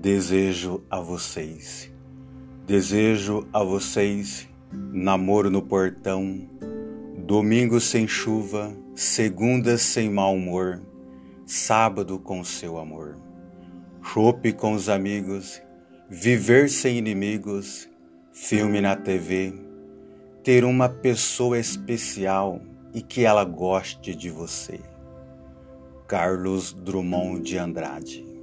Desejo a vocês, desejo a vocês namoro no portão, domingo sem chuva, segunda sem mau humor, sábado com seu amor, chope com os amigos, viver sem inimigos, filme na TV, ter uma pessoa especial e que ela goste de você. Carlos Drummond de Andrade.